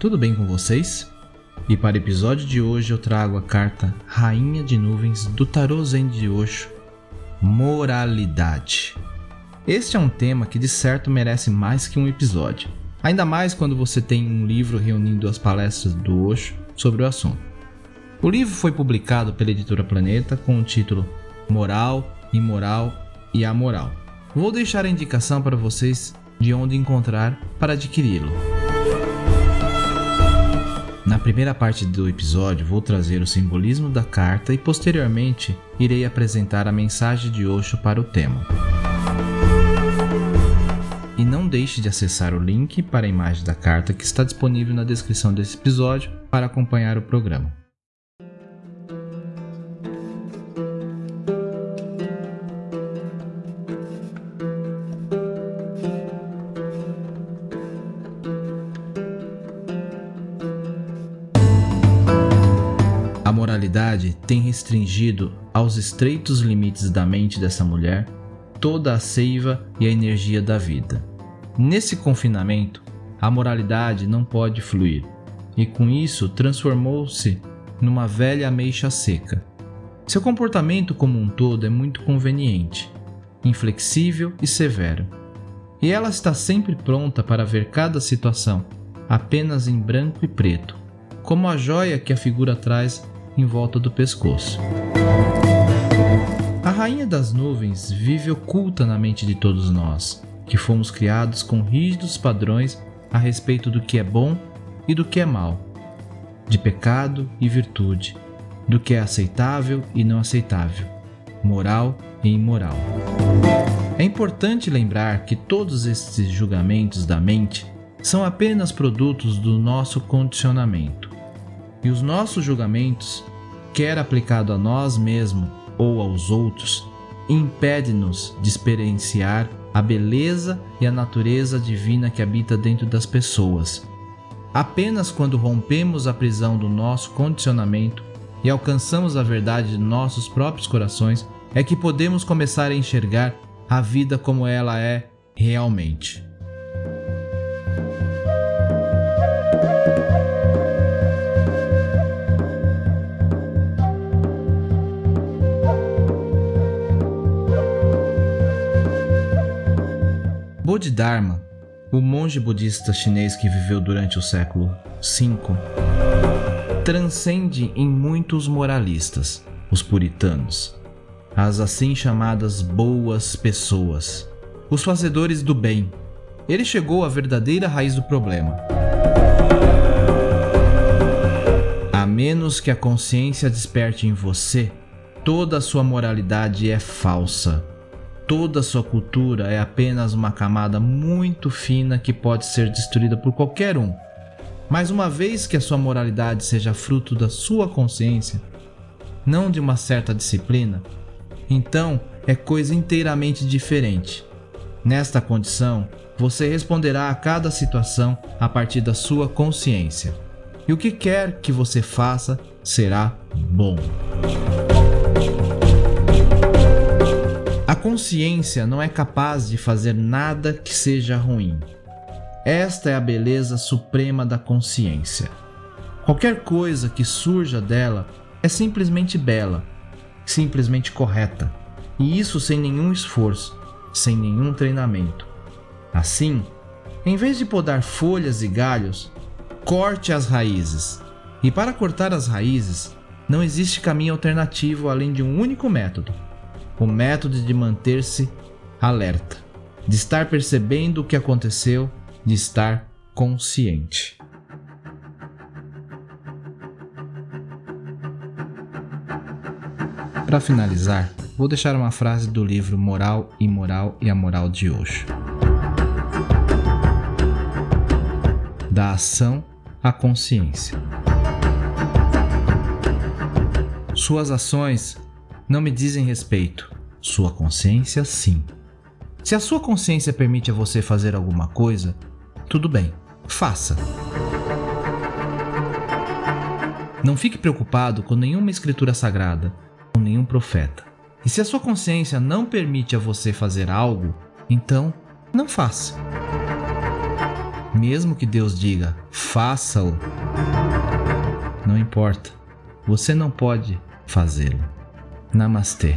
Tudo bem com vocês? E para o episódio de hoje eu trago a carta Rainha de Nuvens do Tarô Zen de Osho, Moralidade. Este é um tema que de certo merece mais que um episódio, ainda mais quando você tem um livro reunindo as palestras do Osho sobre o assunto. O livro foi publicado pela editora Planeta com o título Moral, Imoral e Amoral. Vou deixar a indicação para vocês de onde encontrar para adquiri-lo. Na primeira parte do episódio, vou trazer o simbolismo da carta e posteriormente irei apresentar a mensagem de Osho para o tema. E não deixe de acessar o link para a imagem da carta que está disponível na descrição desse episódio para acompanhar o programa. Moralidade tem restringido aos estreitos limites da mente dessa mulher toda a seiva e a energia da vida. Nesse confinamento, a moralidade não pode fluir, e com isso transformou-se numa velha ameixa seca. Seu comportamento como um todo é muito conveniente, inflexível e severo. E ela está sempre pronta para ver cada situação apenas em branco e preto, como a joia que a figura traz em volta do pescoço. A rainha das nuvens vive oculta na mente de todos nós, que fomos criados com rígidos padrões a respeito do que é bom e do que é mal, de pecado e virtude, do que é aceitável e não aceitável, moral e imoral. É importante lembrar que todos esses julgamentos da mente são apenas produtos do nosso condicionamento. E os nossos julgamentos, quer aplicado a nós mesmos ou aos outros, impede-nos de experienciar a beleza e a natureza divina que habita dentro das pessoas. Apenas quando rompemos a prisão do nosso condicionamento e alcançamos a verdade de nossos próprios corações é que podemos começar a enxergar a vida como ela é realmente. Bodhidharma, o monge budista chinês que viveu durante o século V, transcende em muitos moralistas, os puritanos, as assim chamadas boas pessoas, os fazedores do bem. Ele chegou à verdadeira raiz do problema. A menos que a consciência desperte em você, toda a sua moralidade é falsa toda a sua cultura é apenas uma camada muito fina que pode ser destruída por qualquer um. Mas uma vez que a sua moralidade seja fruto da sua consciência, não de uma certa disciplina, então é coisa inteiramente diferente. Nesta condição, você responderá a cada situação a partir da sua consciência. E o que quer que você faça será bom. Consciência não é capaz de fazer nada que seja ruim. Esta é a beleza suprema da consciência. Qualquer coisa que surja dela é simplesmente bela, simplesmente correta, e isso sem nenhum esforço, sem nenhum treinamento. Assim, em vez de podar folhas e galhos, corte as raízes. E para cortar as raízes, não existe caminho alternativo além de um único método: o método de manter-se alerta. de estar percebendo o que aconteceu, de estar consciente. Para finalizar, vou deixar uma frase do livro Moral, Imoral e a Moral de Osho. Da ação à consciência. Suas ações não me dizem respeito, sua consciência sim. Se a sua consciência permite a você fazer alguma coisa, tudo bem, faça. Não fique preocupado com nenhuma escritura sagrada, com nenhum profeta. E se a sua consciência não permite a você fazer algo, então não faça. Mesmo que Deus diga, faça-o, não importa, você não pode fazê-lo. Namastê.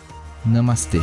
Namastê.